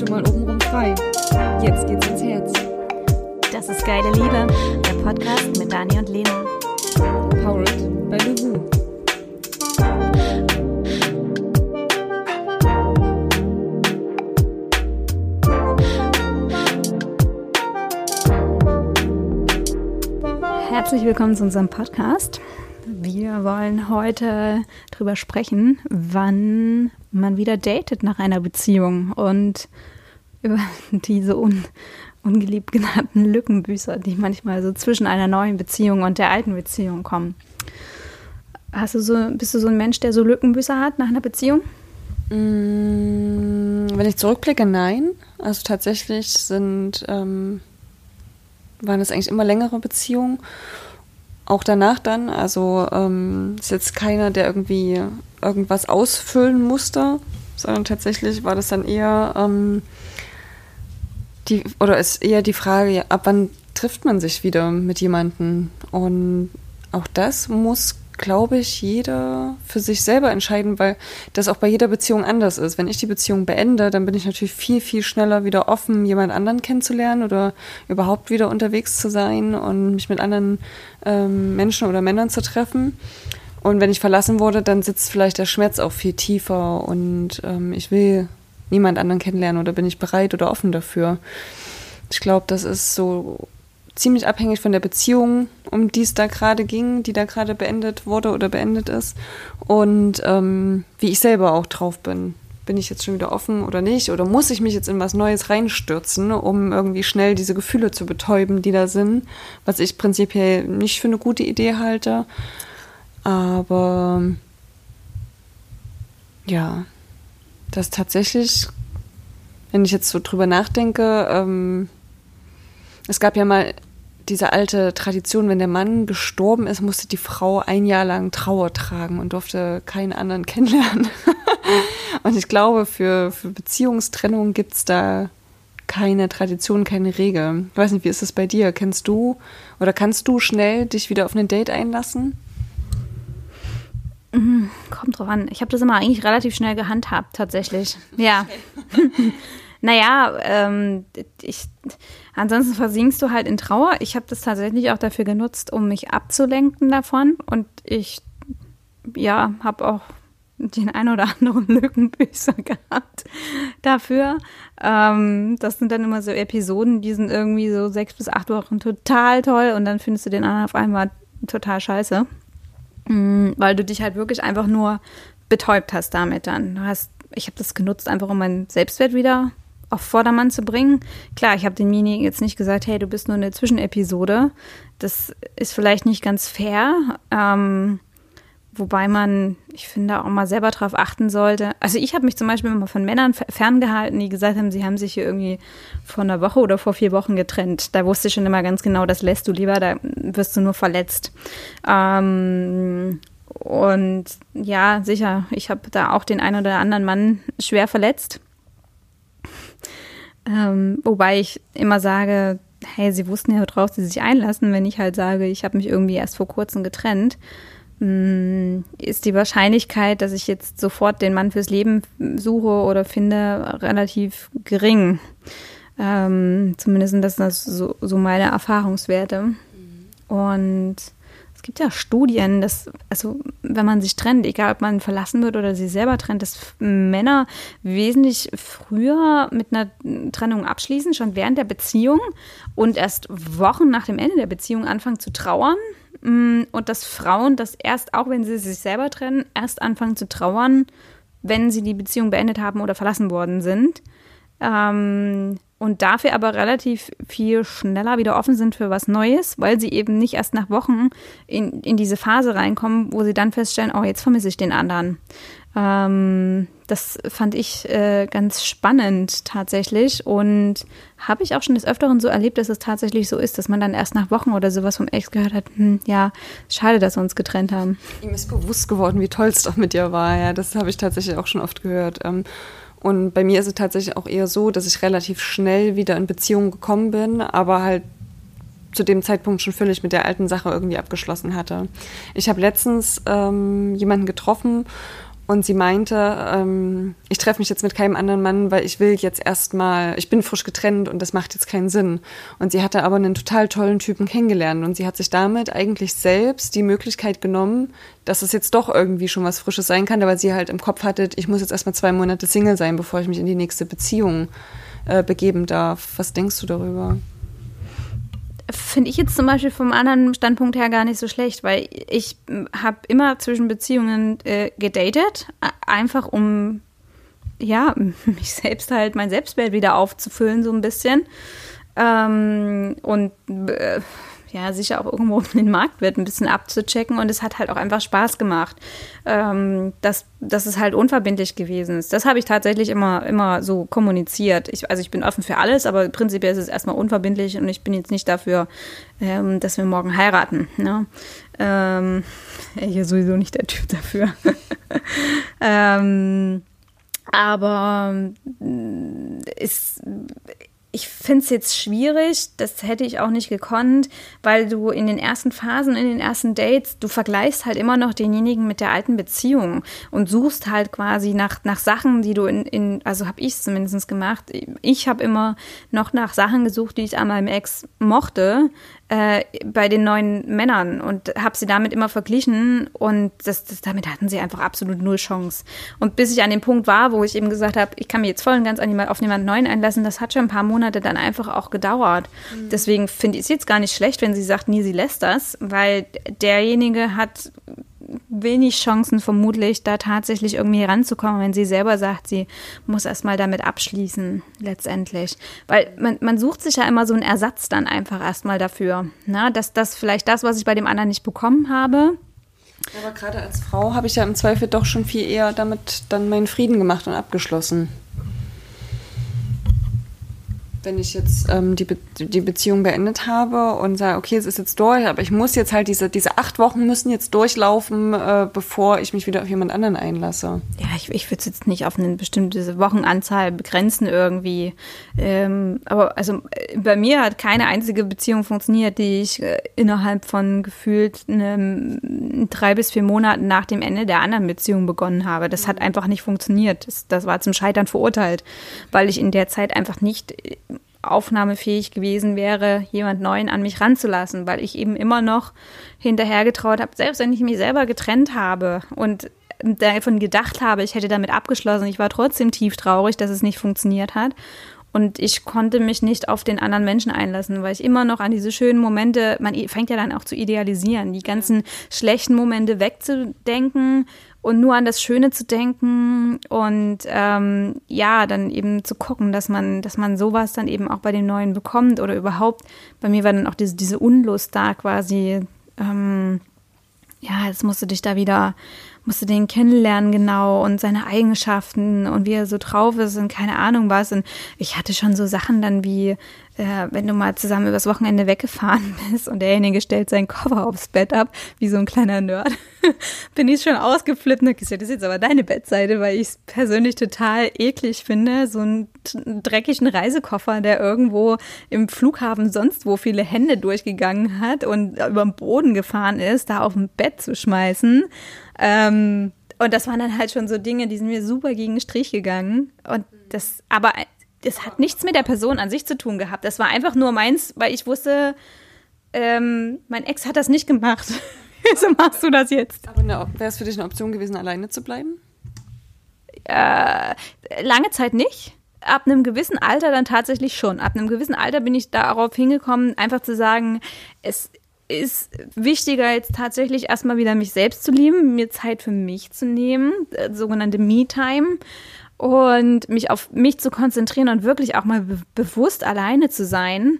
schon mal obenrum frei. Jetzt geht's ins Herz. Das ist geile Liebe, der Podcast mit Dani und Lena. Powered by Luwu. Herzlich willkommen zu unserem Podcast. Wir wollen heute darüber sprechen, wann man wieder datet nach einer Beziehung und über diese un ungeliebt genannten Lückenbüßer, die manchmal so zwischen einer neuen Beziehung und der alten Beziehung kommen. Hast du so, bist du so ein Mensch, der so Lückenbüßer hat nach einer Beziehung? Mm, Wenn ich zurückblicke, nein. Also tatsächlich sind, ähm, waren es eigentlich immer längere Beziehungen. Auch danach dann. Also ähm, ist jetzt keiner, der irgendwie irgendwas ausfüllen musste, sondern tatsächlich war das dann eher ähm, die, oder ist eher die Frage, ab wann trifft man sich wieder mit jemandem? Und auch das muss, glaube ich, jeder für sich selber entscheiden, weil das auch bei jeder Beziehung anders ist. Wenn ich die Beziehung beende, dann bin ich natürlich viel, viel schneller wieder offen, jemand anderen kennenzulernen oder überhaupt wieder unterwegs zu sein und mich mit anderen ähm, Menschen oder Männern zu treffen. Und wenn ich verlassen wurde, dann sitzt vielleicht der Schmerz auch viel tiefer und ähm, ich will niemand anderen kennenlernen oder bin ich bereit oder offen dafür. Ich glaube, das ist so ziemlich abhängig von der Beziehung, um die es da gerade ging, die da gerade beendet wurde oder beendet ist und ähm, wie ich selber auch drauf bin. Bin ich jetzt schon wieder offen oder nicht? Oder muss ich mich jetzt in was Neues reinstürzen, um irgendwie schnell diese Gefühle zu betäuben, die da sind, was ich prinzipiell nicht für eine gute Idee halte. Aber ja, das tatsächlich, wenn ich jetzt so drüber nachdenke, ähm, es gab ja mal diese alte Tradition, wenn der Mann gestorben ist, musste die Frau ein Jahr lang Trauer tragen und durfte keinen anderen kennenlernen. und ich glaube, für, für Beziehungstrennung gibt es da keine Tradition, keine Regel. Ich weiß nicht, wie ist das bei dir? Kennst du oder kannst du schnell dich wieder auf ein Date einlassen? Mhm, kommt drauf an. Ich habe das immer eigentlich relativ schnell gehandhabt, tatsächlich. Ja. naja, ähm, ich, ansonsten versinkst du halt in Trauer. Ich habe das tatsächlich auch dafür genutzt, um mich abzulenken davon. Und ich, ja, habe auch den ein oder anderen Lückenbüßer gehabt dafür. Ähm, das sind dann immer so Episoden, die sind irgendwie so sechs bis acht Wochen total toll und dann findest du den anderen auf einmal total scheiße. Mhm, weil du dich halt wirklich einfach nur betäubt hast damit dann. Du hast, ich habe das genutzt, einfach um meinen Selbstwert wieder auf Vordermann zu bringen. Klar, ich habe demjenigen jetzt nicht gesagt, hey, du bist nur eine Zwischenepisode. Das ist vielleicht nicht ganz fair. Ähm, Wobei man, ich finde, auch mal selber drauf achten sollte. Also ich habe mich zum Beispiel immer von Männern ferngehalten, die gesagt haben, sie haben sich hier irgendwie vor einer Woche oder vor vier Wochen getrennt. Da wusste ich schon immer ganz genau, das lässt du lieber, da wirst du nur verletzt. Ähm, und ja, sicher, ich habe da auch den einen oder anderen Mann schwer verletzt. Ähm, wobei ich immer sage, hey, sie wussten ja, worauf sie sich einlassen, wenn ich halt sage, ich habe mich irgendwie erst vor kurzem getrennt. Mm, ist die Wahrscheinlichkeit, dass ich jetzt sofort den Mann fürs Leben suche oder finde, relativ gering. Ähm, zumindest sind das so, so meine Erfahrungswerte. Mhm. Und es gibt ja Studien, dass, also wenn man sich trennt, egal ob man verlassen wird oder sich selber trennt, dass Männer wesentlich früher mit einer Trennung abschließen, schon während der Beziehung und erst Wochen nach dem Ende der Beziehung anfangen zu trauern und dass Frauen das erst, auch wenn sie sich selber trennen, erst anfangen zu trauern, wenn sie die Beziehung beendet haben oder verlassen worden sind. Ähm, und dafür aber relativ viel schneller wieder offen sind für was Neues, weil sie eben nicht erst nach Wochen in, in diese Phase reinkommen, wo sie dann feststellen, oh, jetzt vermisse ich den anderen. Ähm, das fand ich äh, ganz spannend tatsächlich und habe ich auch schon des Öfteren so erlebt, dass es tatsächlich so ist, dass man dann erst nach Wochen oder sowas vom Ex gehört hat, hm, ja, schade, dass wir uns getrennt haben. Ihm ist bewusst geworden, wie toll es doch mit dir war. Ja, das habe ich tatsächlich auch schon oft gehört. Ähm, und bei mir ist es tatsächlich auch eher so, dass ich relativ schnell wieder in Beziehung gekommen bin, aber halt zu dem Zeitpunkt schon völlig mit der alten Sache irgendwie abgeschlossen hatte. Ich habe letztens ähm, jemanden getroffen Und sie meinte, ähm, ich treffe mich jetzt mit keinem anderen Mann, weil ich will jetzt erstmal, ich bin frisch getrennt und das macht jetzt keinen Sinn. Und sie hatte aber einen total tollen Typen kennengelernt und sie hat sich damit eigentlich selbst die Möglichkeit genommen, dass es jetzt doch irgendwie schon was Frisches sein kann, weil sie halt im Kopf hatte, ich muss jetzt erstmal zwei Monate Single sein, bevor ich mich in die nächste Beziehung äh, begeben darf. Was denkst du darüber? Finde ich jetzt zum Beispiel vom anderen Standpunkt her gar nicht so schlecht, weil ich habe immer zwischen Beziehungen äh, gedatet, einfach um ja, mich selbst halt, mein Selbstwert wieder aufzufüllen, so ein bisschen. Ähm, und äh, ja, sicher auch irgendwo den Marktwert ein bisschen abzuchecken und es hat halt auch einfach Spaß gemacht, ähm, dass, dass es halt unverbindlich gewesen ist. Das habe ich tatsächlich immer, immer so kommuniziert. Ich, also ich bin offen für alles, aber prinzipiell ist es erstmal unverbindlich und ich bin jetzt nicht dafür, ähm, dass wir morgen heiraten. Ne? Ähm, ich sowieso nicht der Typ dafür. ähm, aber ist ich finde es jetzt schwierig, das hätte ich auch nicht gekonnt, weil du in den ersten Phasen, in den ersten Dates, du vergleichst halt immer noch denjenigen mit der alten Beziehung und suchst halt quasi nach, nach Sachen, die du in, in also habe ich es zumindest gemacht. Ich habe immer noch nach Sachen gesucht, die ich an meinem Ex mochte, äh, bei den neuen Männern und habe sie damit immer verglichen und das, das, damit hatten sie einfach absolut null Chance. Und bis ich an dem Punkt war, wo ich eben gesagt habe, ich kann mich jetzt voll und ganz auf jemanden Neuen einlassen, das hat schon ein paar Monate dann einfach auch gedauert. Mhm. Deswegen finde ich es jetzt gar nicht schlecht, wenn sie sagt, nie, sie lässt das, weil derjenige hat wenig Chancen vermutlich, da tatsächlich irgendwie ranzukommen, wenn sie selber sagt, sie muss erstmal damit abschließen, letztendlich. Weil man, man sucht sich ja immer so einen Ersatz dann einfach erstmal dafür. Na, dass das vielleicht das, was ich bei dem anderen nicht bekommen habe, aber gerade als Frau habe ich ja im Zweifel doch schon viel eher damit dann meinen Frieden gemacht und abgeschlossen wenn ich jetzt ähm, die, Be die Beziehung beendet habe und sage, okay, es ist jetzt durch, aber ich muss jetzt halt diese, diese acht Wochen müssen jetzt durchlaufen, äh, bevor ich mich wieder auf jemand anderen einlasse. Ja, ich, ich würde es jetzt nicht auf eine bestimmte Wochenanzahl begrenzen irgendwie. Ähm, aber also äh, bei mir hat keine einzige Beziehung funktioniert, die ich äh, innerhalb von gefühlt einem, drei bis vier Monaten nach dem Ende der anderen Beziehung begonnen habe. Das hat mhm. einfach nicht funktioniert. Das, das war zum Scheitern verurteilt, weil ich in der Zeit einfach nicht aufnahmefähig gewesen wäre, jemand Neuen an mich ranzulassen, weil ich eben immer noch hinterhergetraut habe, selbst wenn ich mich selber getrennt habe und davon gedacht habe, ich hätte damit abgeschlossen, ich war trotzdem tief traurig, dass es nicht funktioniert hat. Und ich konnte mich nicht auf den anderen Menschen einlassen, weil ich immer noch an diese schönen Momente, man fängt ja dann auch zu idealisieren, die ganzen schlechten Momente wegzudenken und nur an das Schöne zu denken und ähm, ja, dann eben zu gucken, dass man, dass man sowas dann eben auch bei dem Neuen bekommt oder überhaupt, bei mir war dann auch diese, diese Unlust da quasi, ähm, ja, jetzt musst du dich da wieder, musst du den kennenlernen genau und seine Eigenschaften und wie er so drauf ist und keine Ahnung was. Und ich hatte schon so Sachen dann wie, äh, wenn du mal zusammen übers Wochenende weggefahren bist und derjenige stellt seinen Koffer aufs Bett ab, wie so ein kleiner Nerd, bin ich schon ausgeflippt und gesagt, das ist jetzt aber deine Bettseite, weil ich es persönlich total eklig finde, so einen dreckigen Reisekoffer, der irgendwo im Flughafen sonst wo viele Hände durchgegangen hat und über den Boden gefahren ist, da auf dem Bett zu schmeißen. Ähm, und das waren dann halt schon so Dinge, die sind mir super gegen den Strich gegangen. Und das, aber das hat nichts mit der Person an sich zu tun gehabt. Das war einfach nur meins, weil ich wusste, ähm, mein Ex hat das nicht gemacht. Wieso machst du das jetzt? Aber wäre es für dich eine Option gewesen, alleine zu bleiben? Äh, lange Zeit nicht. Ab einem gewissen Alter dann tatsächlich schon. Ab einem gewissen Alter bin ich darauf hingekommen, einfach zu sagen, es ist wichtiger jetzt tatsächlich erstmal wieder mich selbst zu lieben, mir Zeit für mich zu nehmen, äh, sogenannte Me-Time und mich auf mich zu konzentrieren und wirklich auch mal be bewusst alleine zu sein,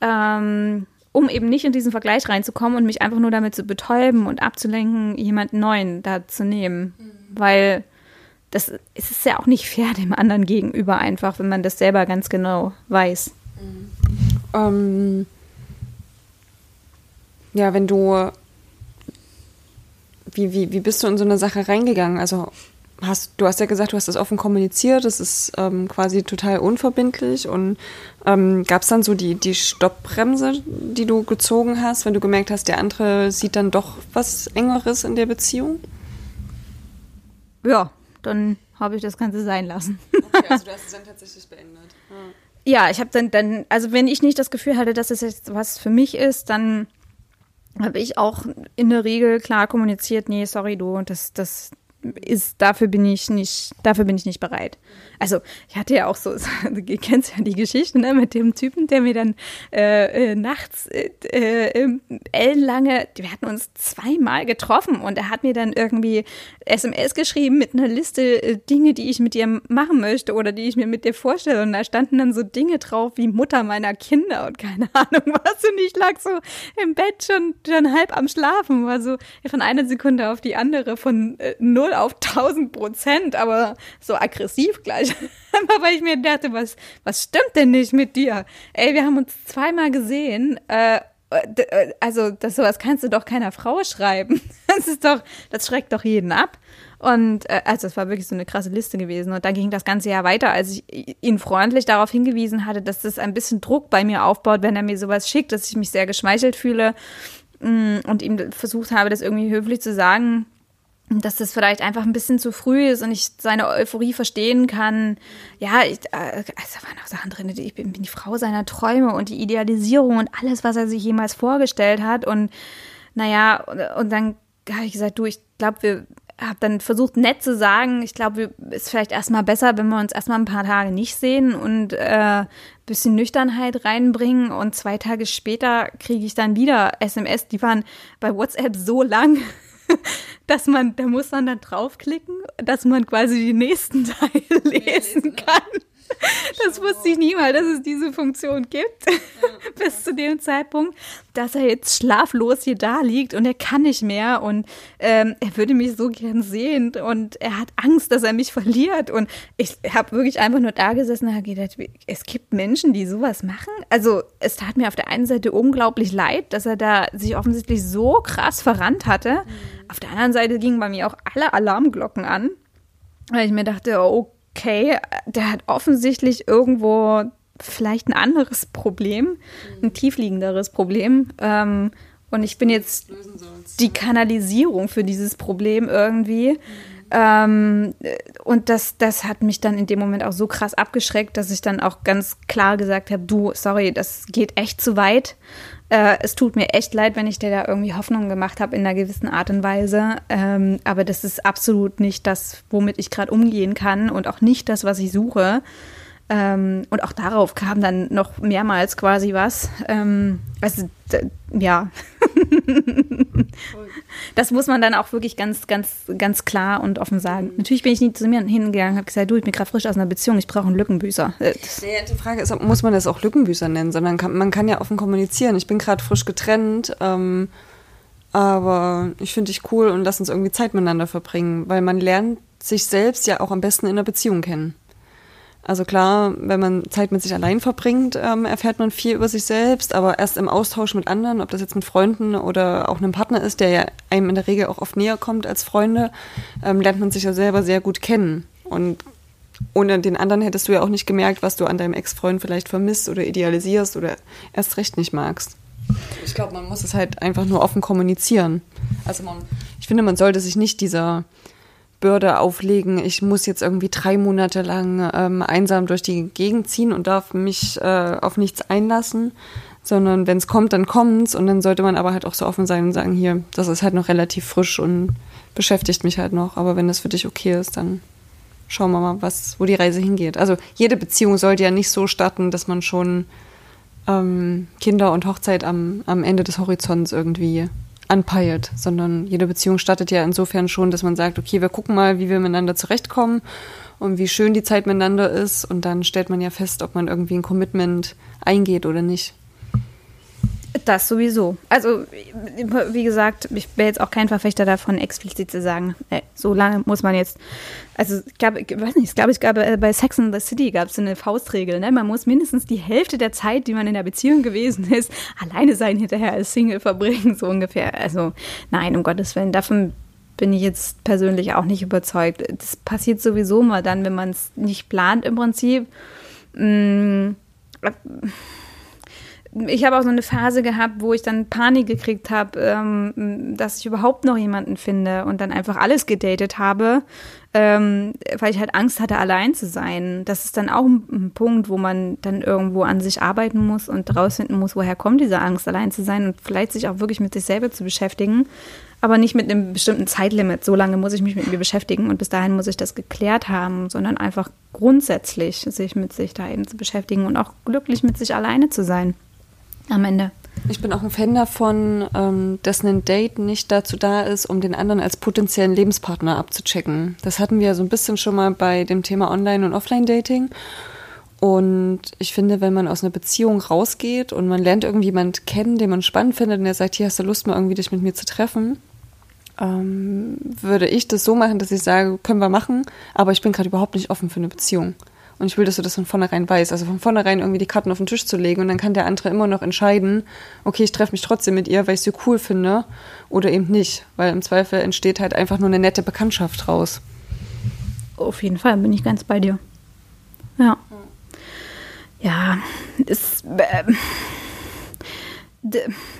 ähm, um eben nicht in diesen Vergleich reinzukommen und mich einfach nur damit zu betäuben und abzulenken, jemanden Neuen da zu nehmen. Mhm. Weil das es ist ja auch nicht fair dem anderen gegenüber einfach, wenn man das selber ganz genau weiß. Mhm. Ähm, ja, wenn du wie, wie, wie bist du in so eine Sache reingegangen? Also hast, du hast ja gesagt, du hast das offen kommuniziert, das ist ähm, quasi total unverbindlich. Und ähm, gab es dann so die, die Stoppbremse, die du gezogen hast, wenn du gemerkt hast, der andere sieht dann doch was Engeres in der Beziehung? Ja, dann habe ich das Ganze sein lassen. Okay, also du hast es dann tatsächlich beendet. Ja, ja ich habe dann, dann, also wenn ich nicht das Gefühl hatte, dass es jetzt was für mich ist, dann habe ich auch in der Regel klar kommuniziert, nee, sorry du, das, das, ist, dafür bin ich nicht, dafür bin ich nicht bereit. Also ich hatte ja auch so, du kennst ja die Geschichte, ne, mit dem Typen, der mir dann äh, äh, nachts äh, äh, ellenlange, wir hatten uns zweimal getroffen und er hat mir dann irgendwie SMS geschrieben mit einer Liste äh, Dinge, die ich mit dir machen möchte oder die ich mir mit dir vorstelle und da standen dann so Dinge drauf wie Mutter meiner Kinder und keine Ahnung was und ich lag so im Bett schon, schon halb am Schlafen, war so von einer Sekunde auf die andere von äh, null null auf 1000 Prozent, aber so aggressiv gleich. weil ich mir dachte, was, was stimmt denn nicht mit dir? Ey, wir haben uns zweimal gesehen. Äh, äh also, das sowas kannst du doch keiner Frau schreiben. Das ist doch, das schreckt doch jeden ab. Und äh, also es war wirklich so eine krasse Liste gewesen. Und dann ging das ganze Jahr weiter, als ich ihn freundlich darauf hingewiesen hatte, dass das ein bisschen Druck bei mir aufbaut, wenn er mir sowas schickt, dass ich mich sehr geschmeichelt fühle mm, und ihm versucht habe, das irgendwie höflich zu sagen, dass das vielleicht einfach ein bisschen zu früh ist und ich seine Euphorie verstehen kann. Ja, ich, äh, also da waren auch Sachen drin, ich bin, bin die Frau seiner Träume und die Idealisierung und alles, was er sich jemals vorgestellt hat. Und naja, und, und dann habe ich gesagt, du, ich glaube, wir habe dann versucht, nett zu sagen, ich glaube, es ist vielleicht erstmal besser, wenn wir uns erstmal ein paar Tage nicht sehen und äh, bisschen Nüchternheit reinbringen. Und zwei Tage später kriege ich dann wieder SMS, die waren bei WhatsApp so lang. dass man, da muss man dann draufklicken, dass man quasi die nächsten Teile lesen kann. Das wusste ich nie mal, dass es diese Funktion gibt, bis zu dem Zeitpunkt, dass er jetzt schlaflos hier da liegt und er kann nicht mehr und ähm, er würde mich so gern sehen und er hat Angst, dass er mich verliert und ich habe wirklich einfach nur da gesessen und habe gedacht, es gibt Menschen, die sowas machen. Also es tat mir auf der einen Seite unglaublich leid, dass er da sich offensichtlich so krass verrannt hatte. Mhm. Auf der anderen Seite gingen bei mir auch alle Alarmglocken an, weil ich mir dachte, oh okay, der hat offensichtlich irgendwo vielleicht ein anderes Problem, ein mhm. tiefliegenderes Problem. Ähm, und ich bin jetzt die Kanalisierung für dieses Problem irgendwie. Mhm. Ähm, und das, das hat mich dann in dem Moment auch so krass abgeschreckt, dass ich dann auch ganz klar gesagt habe, du, sorry, das geht echt zu weit. Äh, es tut mir echt leid, wenn ich dir da irgendwie Hoffnung gemacht habe in einer gewissen Art und Weise. Ähm, aber das ist absolut nicht das, womit ich gerade umgehen kann und auch nicht das, was ich suche. Ähm, und auch darauf kam dann noch mehrmals quasi was. Ähm, also, ja. das muss man dann auch wirklich ganz, ganz, ganz klar und offen sagen. Mhm. Natürlich bin ich nie zu mir hingegangen und habe gesagt, du, ich bin gerade frisch aus einer Beziehung, ich brauche einen Lückenbüßer. Naja, äh, die Frage ist, muss man das auch Lückenbüßer nennen, sondern kann, man kann ja offen kommunizieren. Ich bin gerade frisch getrennt, ähm, aber ich finde dich cool und lass uns irgendwie Zeit miteinander verbringen, weil man lernt sich selbst ja auch am besten in einer Beziehung kennen. Also klar, wenn man Zeit mit sich allein verbringt, ähm, erfährt man viel über sich selbst, aber erst im Austausch mit anderen, ob das jetzt mit Freunden oder auch einem Partner ist, der ja einem in der Regel auch oft näher kommt als Freunde, ähm, lernt man sich ja selber sehr gut kennen. Und ohne den anderen hättest du ja auch nicht gemerkt, was du an deinem Ex-Freund vielleicht vermisst oder idealisierst oder erst recht nicht magst. Ich glaube, man muss es halt einfach nur offen kommunizieren. Also man, ich finde, man sollte sich nicht dieser Bürde auflegen, ich muss jetzt irgendwie drei Monate lang ähm, einsam durch die Gegend ziehen und darf mich äh, auf nichts einlassen, sondern wenn es kommt, dann kommt's. Und dann sollte man aber halt auch so offen sein und sagen, hier, das ist halt noch relativ frisch und beschäftigt mich halt noch, aber wenn das für dich okay ist, dann schauen wir mal, was, wo die Reise hingeht. Also jede Beziehung sollte ja nicht so starten, dass man schon ähm, Kinder und Hochzeit am, am Ende des Horizonts irgendwie anpeilt, sondern jede Beziehung startet ja insofern schon, dass man sagt, okay, wir gucken mal, wie wir miteinander zurechtkommen und wie schön die Zeit miteinander ist und dann stellt man ja fest, ob man irgendwie ein Commitment eingeht oder nicht. Das sowieso. Also, wie gesagt, ich bin jetzt auch kein Verfechter davon, explizit zu sagen, ey, so lange muss man jetzt. Also, ich glaube, ich weiß nicht, ich glaube, ich glaube, äh, bei Sex in the City gab es eine Faustregel, ne? Man muss mindestens die Hälfte der Zeit, die man in der Beziehung gewesen ist, alleine sein hinterher als Single verbringen, so ungefähr. Also, nein, um Gottes Willen, davon bin ich jetzt persönlich auch nicht überzeugt. Das passiert sowieso mal dann, wenn man es nicht plant im Prinzip. Mmh ich habe auch so eine Phase gehabt, wo ich dann Panik gekriegt habe, ähm, dass ich überhaupt noch jemanden finde und dann einfach alles gedatet habe, ähm, weil ich halt Angst hatte, allein zu sein. Das ist dann auch ein, ein, Punkt, wo man dann irgendwo an sich arbeiten muss und rausfinden muss, woher kommt diese Angst, allein zu sein und vielleicht sich auch wirklich mit sich selber zu beschäftigen, aber nicht mit einem bestimmten Zeitlimit. So lange muss ich mich mit mir beschäftigen und bis dahin muss ich das geklärt haben, sondern einfach grundsätzlich sich mit sich da eben zu beschäftigen und auch glücklich mit sich alleine zu sein am Ende. Ich bin auch ein Fan davon, ähm, dass ein Date nicht dazu da ist, um den anderen als potenziellen Lebenspartner abzuchecken. Das hatten wir so ein bisschen schon mal bei dem Thema Online- und Offline-Dating. Und ich finde, wenn man aus einer Beziehung rausgeht und man lernt irgendjemand kennen, den man spannend findet und der sagt, hier hast du Lust mal irgendwie dich mit mir zu treffen, ähm, würde ich das so machen, dass ich sage, können wir machen, aber ich bin gerade überhaupt nicht offen für eine Beziehung. Und ich will, dass du das von vornherein weißt. Also von vornherein irgendwie die Karten auf den Tisch zu legen und dann kann der andere immer noch entscheiden, okay, ich treffe mich trotzdem mit ihr, weil ich sie cool finde oder eben nicht. Weil im Zweifel entsteht halt einfach nur eine nette Bekanntschaft raus. Auf jeden Fall bin ich ganz bei dir. Ja. Ja, ist. Äh,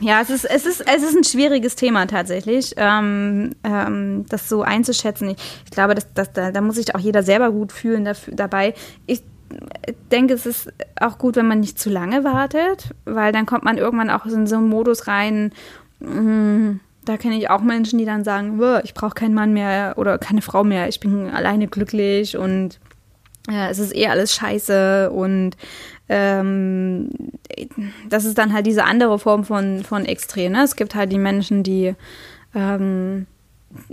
ja, es ist, es, ist, es ist ein schwieriges Thema tatsächlich, ähm, ähm, das so einzuschätzen. Ich, ich glaube, dass, dass, da, da muss sich auch jeder selber gut fühlen dafür, dabei. Ich denke, es ist auch gut, wenn man nicht zu lange wartet, weil dann kommt man irgendwann auch in so einen Modus rein. Mm, da kenne ich auch Menschen, die dann sagen, ich brauche keinen Mann mehr oder keine Frau mehr, ich bin alleine glücklich und ja, es ist eh alles scheiße und ähm, das ist dann halt diese andere Form von, von Extrem. Ne? Es gibt halt die Menschen, die ähm,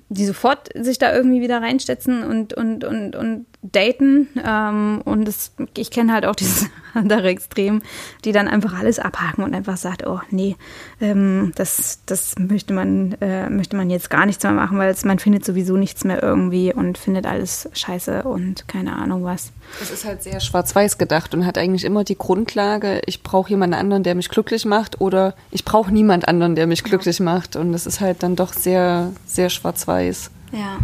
die sofort sich da irgendwie wieder reinstetzen und, und, und, und daten. Ähm, und das, ich kenne halt auch dieses andere Extrem, die dann einfach alles abhaken und einfach sagt, oh nee, ähm, das, das möchte man, äh, möchte man jetzt gar nichts mehr machen, weil es, man findet sowieso nichts mehr irgendwie und findet alles scheiße und keine Ahnung was. Es ist halt sehr schwarz-weiß gedacht und hat eigentlich immer die Grundlage, ich brauche jemanden anderen, der mich glücklich macht oder ich brauche niemand anderen, der mich glücklich macht. Und das ist halt dann doch sehr, sehr schwarz-weiß. Ja.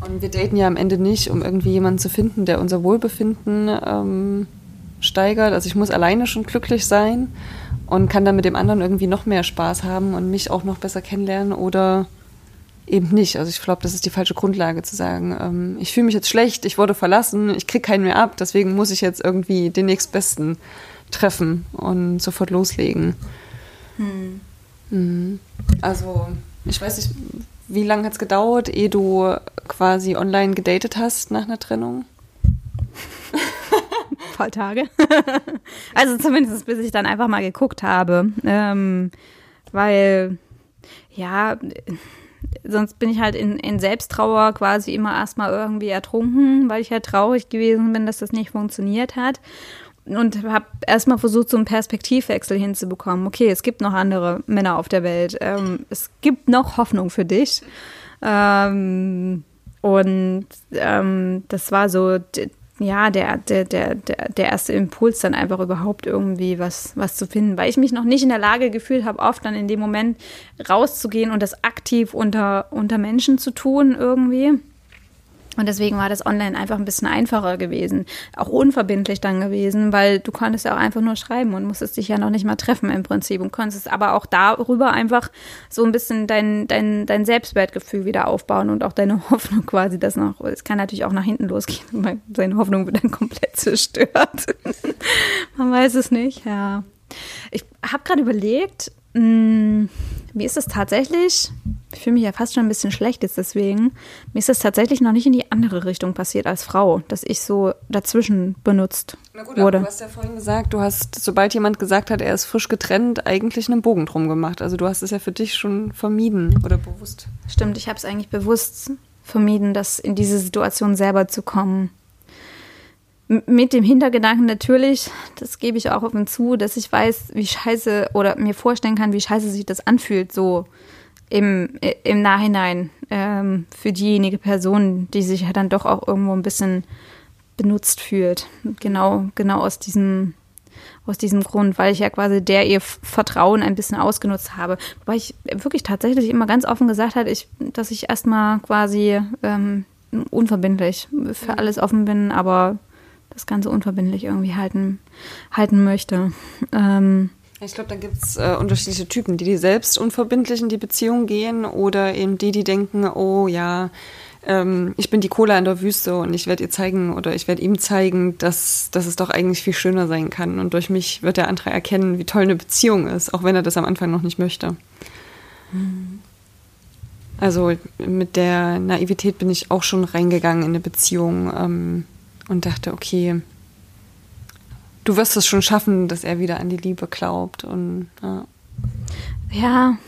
Und wir daten ja am Ende nicht, um irgendwie jemanden zu finden, der unser Wohlbefinden ähm, steigert. Also ich muss alleine schon glücklich sein und kann dann mit dem anderen irgendwie noch mehr Spaß haben und mich auch noch besser kennenlernen oder eben nicht. Also ich glaube, das ist die falsche Grundlage zu sagen, ähm, ich fühle mich jetzt schlecht, ich wurde verlassen, ich kriege keinen mehr ab, deswegen muss ich jetzt irgendwie den nächstbesten treffen und sofort loslegen. Hm. Mhm. Also ich weiß nicht, wie lange hat es gedauert, ehe du quasi online gedatet hast nach einer Trennung? Ein paar Tage. also zumindest bis ich dann einfach mal geguckt habe. Ähm, weil, ja, sonst bin ich halt in, in Selbsttrauer quasi immer erstmal irgendwie ertrunken, weil ich halt traurig gewesen bin, dass das nicht funktioniert hat. Und habe erstmal versucht, so einen Perspektivwechsel hinzubekommen. Okay, es gibt noch andere Männer auf der Welt. Ähm, es gibt noch Hoffnung für dich. Ähm, und ähm, das war so ja, der, der, der, der erste Impuls, dann einfach überhaupt irgendwie was, was zu finden, weil ich mich noch nicht in der Lage gefühlt habe, oft dann in dem Moment rauszugehen und das aktiv unter, unter Menschen zu tun irgendwie. Und deswegen war das online einfach ein bisschen einfacher gewesen. Auch unverbindlich dann gewesen, weil du konntest ja auch einfach nur schreiben und musstest dich ja noch nicht mal treffen im Prinzip und konntest aber auch darüber einfach so ein bisschen dein, dein, dein Selbstwertgefühl wieder aufbauen und auch deine Hoffnung quasi, dass noch, es kann natürlich auch nach hinten losgehen, weil seine Hoffnung wird dann komplett zerstört. Man weiß es nicht, ja. Ich habe gerade überlegt, mh, hm, mir ist es tatsächlich, ich fühle mich ja fast schon ein bisschen schlecht jetzt deswegen, mir ist es tatsächlich noch nicht in die andere Richtung passiert als Frau, dass ich so dazwischen benutzt Na gut, wurde. Aber du hast ja vorhin gesagt, du hast, sobald jemand gesagt hat, er ist frisch getrennt, eigentlich einen Bogen drum gemacht. Also du hast es ja für dich schon vermieden oder bewusst. Stimmt, ich habe es eigentlich bewusst vermieden, das in diese Situation selber zu kommen mit dem Hintergedanken natürlich, das gebe ich auch offen zu, dass ich weiß, wie scheiße oder mir vorstellen kann, wie scheiße sich das anfühlt, so im, im Nachhinein ähm, für diejenige Person, die sich ja dann doch auch irgendwo ein bisschen benutzt fühlt. Genau, genau aus diesem, aus diesem Grund, weil ich ja quasi der ihr Vertrauen ein bisschen ausgenutzt habe. Wobei ich wirklich tatsächlich immer ganz offen gesagt habe, ich, dass ich erstmal quasi ähm, unverbindlich für alles offen bin, aber das Ganze unverbindlich irgendwie halten, halten möchte. Ähm, Ich glaube, da gibt es äh, unterschiedliche Typen, die, die selbst unverbindlich in die Beziehung gehen oder eben die, die denken, oh ja, ähm, ich bin die Cola in der Wüste und ich werde ihr zeigen oder ich werde ihm zeigen, dass, dass es doch eigentlich viel schöner sein kann. Und durch mich wird der andere erkennen, wie toll eine Beziehung ist, auch wenn er das am Anfang noch nicht möchte. Mhm. Also mit der Naivität bin ich auch schon reingegangen in eine Beziehung ähm, und dachte, okay, du wirst es schon schaffen, dass er wieder an die Liebe glaubt. Und ja, ja.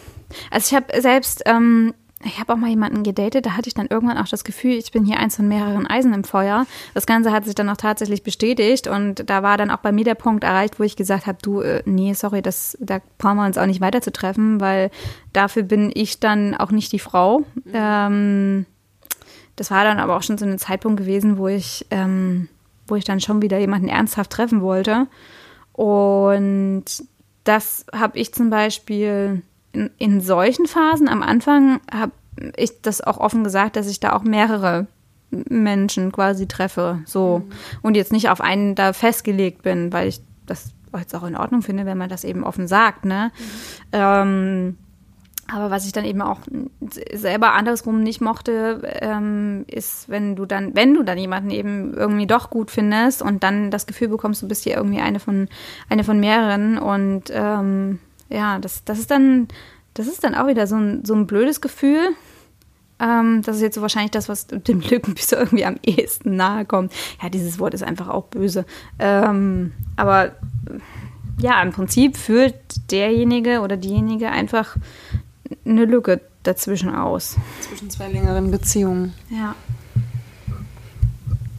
also ich habe selbst ähm, ich habe auch mal jemanden gedatet, da hatte ich dann irgendwann auch das Gefühl, ich bin hier eins von mehreren Eisen im Feuer. Das Ganze hat sich dann auch tatsächlich bestätigt und da war dann auch bei mir der Punkt erreicht, wo ich gesagt habe, du, äh, nee, sorry, das, da brauchen wir uns auch nicht weiter zu treffen, weil dafür bin ich dann auch nicht die Frau. Mhm. Ähm, das war dann aber auch schon so ein Zeitpunkt gewesen, wo ich, ähm, wo ich dann schon wieder jemanden ernsthaft treffen wollte. Und das habe ich zum Beispiel in, in solchen Phasen am Anfang habe ich das auch offen gesagt, dass ich da auch mehrere Menschen quasi treffe, so mhm. und jetzt nicht auf einen da festgelegt bin, weil ich das jetzt auch in Ordnung finde, wenn man das eben offen sagt, ne? Mhm. Ähm, aber was ich dann eben auch selber andersrum nicht mochte, ähm, ist, wenn du dann, wenn du dann jemanden eben irgendwie doch gut findest und dann das Gefühl bekommst, du bist hier irgendwie eine von eine von mehreren und ähm, ja, das, das ist dann, das ist dann auch wieder so ein, so ein blödes Gefühl. Ähm, das ist jetzt so wahrscheinlich das, was dem Lückenbüßer irgendwie am ehesten nahe kommt. Ja, dieses Wort ist einfach auch böse. Ähm, aber ja, im Prinzip fühlt derjenige oder diejenige einfach eine Lücke dazwischen aus. Zwischen zwei längeren Beziehungen. Ja.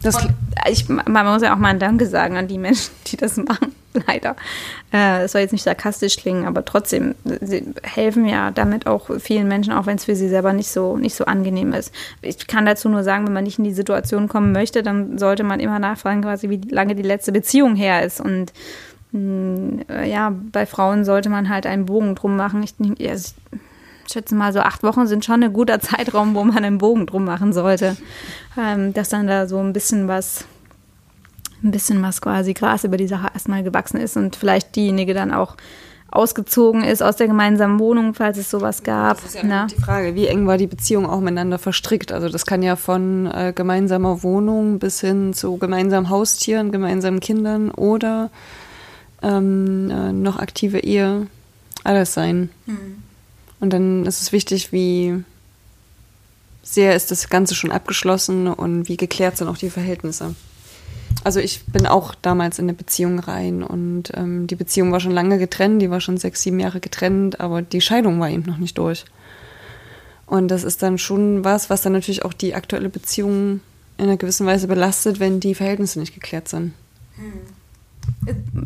Das ich, man muss ja auch mal ein Danke sagen an die Menschen, die das machen. leider. Äh, es soll jetzt nicht sarkastisch klingen, aber trotzdem, sie helfen ja damit auch vielen Menschen, auch wenn es für sie selber nicht so, nicht so angenehm ist. Ich kann dazu nur sagen, wenn man nicht in die Situation kommen möchte, dann sollte man immer nachfragen, quasi, wie lange die letzte Beziehung her ist. Und mh, mm, ja, bei Frauen sollte man halt einen Bogen drum machen. Ich, ich schätze mal, so acht Wochen sind schon ein guter Zeitraum, wo man einen Bogen drum machen sollte. Ähm, dass dann da so ein bisschen was ein bisschen was quasi Gras über die Sache erstmal gewachsen ist und vielleicht diejenige dann auch ausgezogen ist aus der gemeinsamen Wohnung, falls es sowas gab. Das ist ja? Ne? die Frage, wie eng war die Beziehung auch miteinander verstrickt? Also das kann ja von äh, gemeinsamer Wohnung bis hin zu gemeinsamen Haustieren, gemeinsamen Kindern oder ähm, äh, noch aktive Ehe alles sein. Mhm. Und dann ist es wichtig, wie sehr ist das Ganze schon abgeschlossen und wie geklärt sind auch die Verhältnisse. Also ich bin auch damals in eine Beziehung rein und ähm, die Beziehung war schon lange getrennt, die war schon sechs, sieben Jahre getrennt, aber die Scheidung war eben noch nicht durch. Und das ist dann schon was, was dann natürlich auch die aktuelle Beziehung in einer gewissen Weise belastet, wenn die Verhältnisse nicht geklärt sind.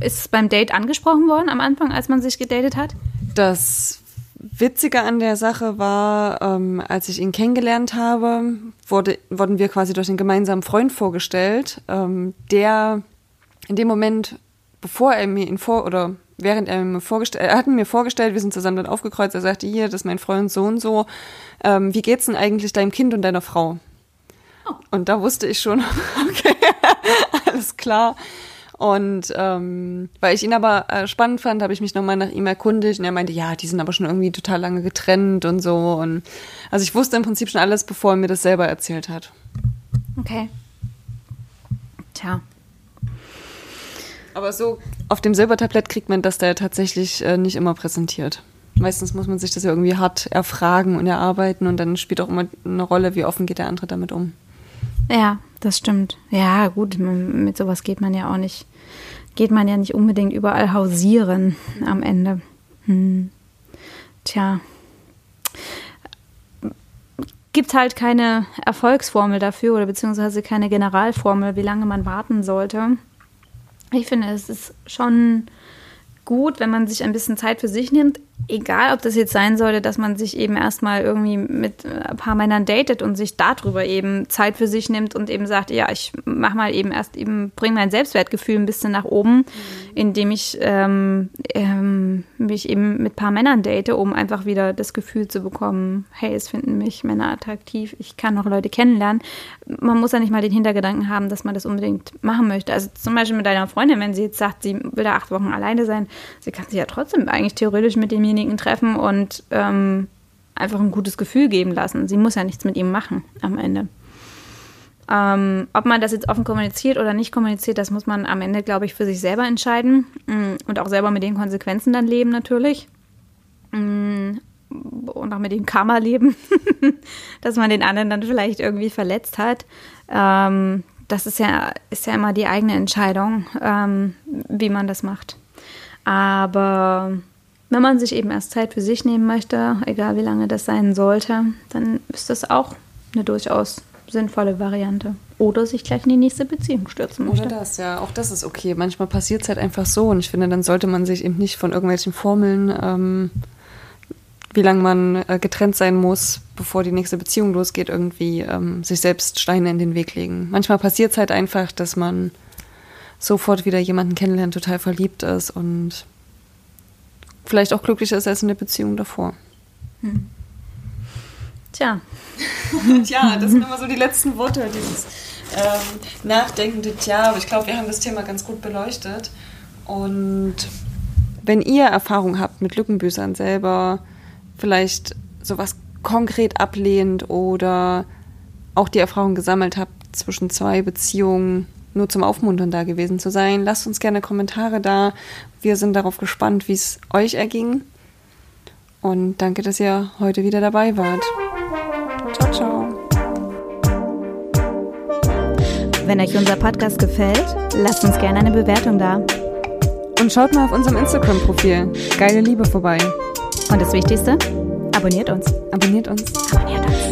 Ist es beim Date angesprochen worden am Anfang, als man sich gedatet hat? Das Witzige an der Sache war, ähm, als ich ihn kennengelernt habe, wurde, wurden wir quasi durch einen gemeinsamen Freund vorgestellt, ähm, der in dem Moment, bevor er mir ihn vor oder während er mir vorgestellt, er hat mir vorgestellt, wir sind zusammen dann aufgekreuzt, er sagte, hier, das ist mein Freund so und so, ähm, wie geht's denn eigentlich deinem Kind und deiner Frau? Oh. Und da wusste ich schon, okay, alles klar. Und ähm, weil ich ihn aber äh, spannend fand, habe ich mich nochmal nach ihm erkundigt und er meinte, ja, die sind aber schon irgendwie total lange getrennt und so. Und also ich wusste im Prinzip schon alles, bevor er mir das selber erzählt hat. Okay. Tja. Aber so auf dem Silbertablett kriegt man das da ja tatsächlich äh, nicht immer präsentiert. Meistens muss man sich das ja irgendwie hart erfragen und erarbeiten und dann spielt auch immer eine Rolle, wie offen geht der andere damit um. Ja, das stimmt. Ja, gut, mit sowas geht man ja auch nicht, geht man ja nicht unbedingt überall hausieren am Ende. Hm. Tja. Gibt halt keine Erfolgsformel dafür oder beziehungsweise keine Generalformel, wie lange man warten sollte. Ich finde, es ist schon gut, wenn man sich ein bisschen Zeit für sich nimmt. Egal ob das jetzt sein sollte, dass man sich eben erstmal irgendwie mit ein paar Männern datet und sich darüber eben Zeit für sich nimmt und eben sagt, ja, ich mach mal eben erst eben, bringe mein Selbstwertgefühl ein bisschen nach oben, mhm. indem ich ähm, ähm, mich eben mit ein paar Männern date, um einfach wieder das Gefühl zu bekommen, hey, es finden mich Männer attraktiv, ich kann noch Leute kennenlernen. Man muss ja nicht mal den Hintergedanken haben, dass man das unbedingt machen möchte. Also zum Beispiel mit deiner Freundin, wenn sie jetzt sagt, sie will da acht Wochen alleine sein, sie kann sich ja trotzdem eigentlich theoretisch mit dem denjenigen treffen und ähm, einfach ein gutes Gefühl geben lassen. Sie muss ja nichts mit ihm machen am Ende. Ähm, ob man das jetzt offen kommuniziert oder nicht kommuniziert, das muss man am Ende, glaube ich, für sich selber entscheiden mm, und auch selber mit den Konsequenzen dann leben natürlich. Mm, und auch mit dem Karma leben, dass man den anderen dann vielleicht irgendwie verletzt hat. Ähm, das ist ja, ist ja immer die eigene Entscheidung, ähm, wie man das macht. Aber wenn man sich eben erst Zeit für sich nehmen möchte, egal wie lange das sein sollte, dann ist das auch eine durchaus sinnvolle Variante. Oder sich gleich in die nächste Beziehung stürzen möchte. Oder das, ja, auch das ist okay. Manchmal passiert es halt einfach so und ich finde, dann sollte man sich eben nicht von irgendwelchen Formeln, ähm, wie lange man äh, getrennt sein muss, bevor die nächste Beziehung losgeht, irgendwie ähm, sich selbst Steine in den Weg legen. Manchmal passiert es halt einfach, dass man sofort wieder jemanden kennenlernt, total verliebt ist und vielleicht auch glücklicher ist als in der Beziehung davor. Hm. Tja. Tja, das sind immer so die letzten Worte, dieses ähm, nachdenkende Tja. Aber ich glaube, wir haben das Thema ganz gut beleuchtet. Und wenn ihr Erfahrung habt mit Lückenbüßern selber, vielleicht sowas konkret ablehnt oder auch die Erfahrung gesammelt habt zwischen zwei Beziehungen, nur zum Aufmuntern da gewesen zu sein. Lasst uns gerne Kommentare da. Wir sind darauf gespannt, wie es euch erging. Und danke, dass ihr heute wieder dabei wart. Ciao, ciao. Wenn euch unser Podcast gefällt, lasst uns gerne eine Bewertung da. Und schaut mal auf unserem Instagram-Profil Geile Liebe vorbei. Und das Wichtigste, abonniert uns. Abonniert uns. Abonniert uns.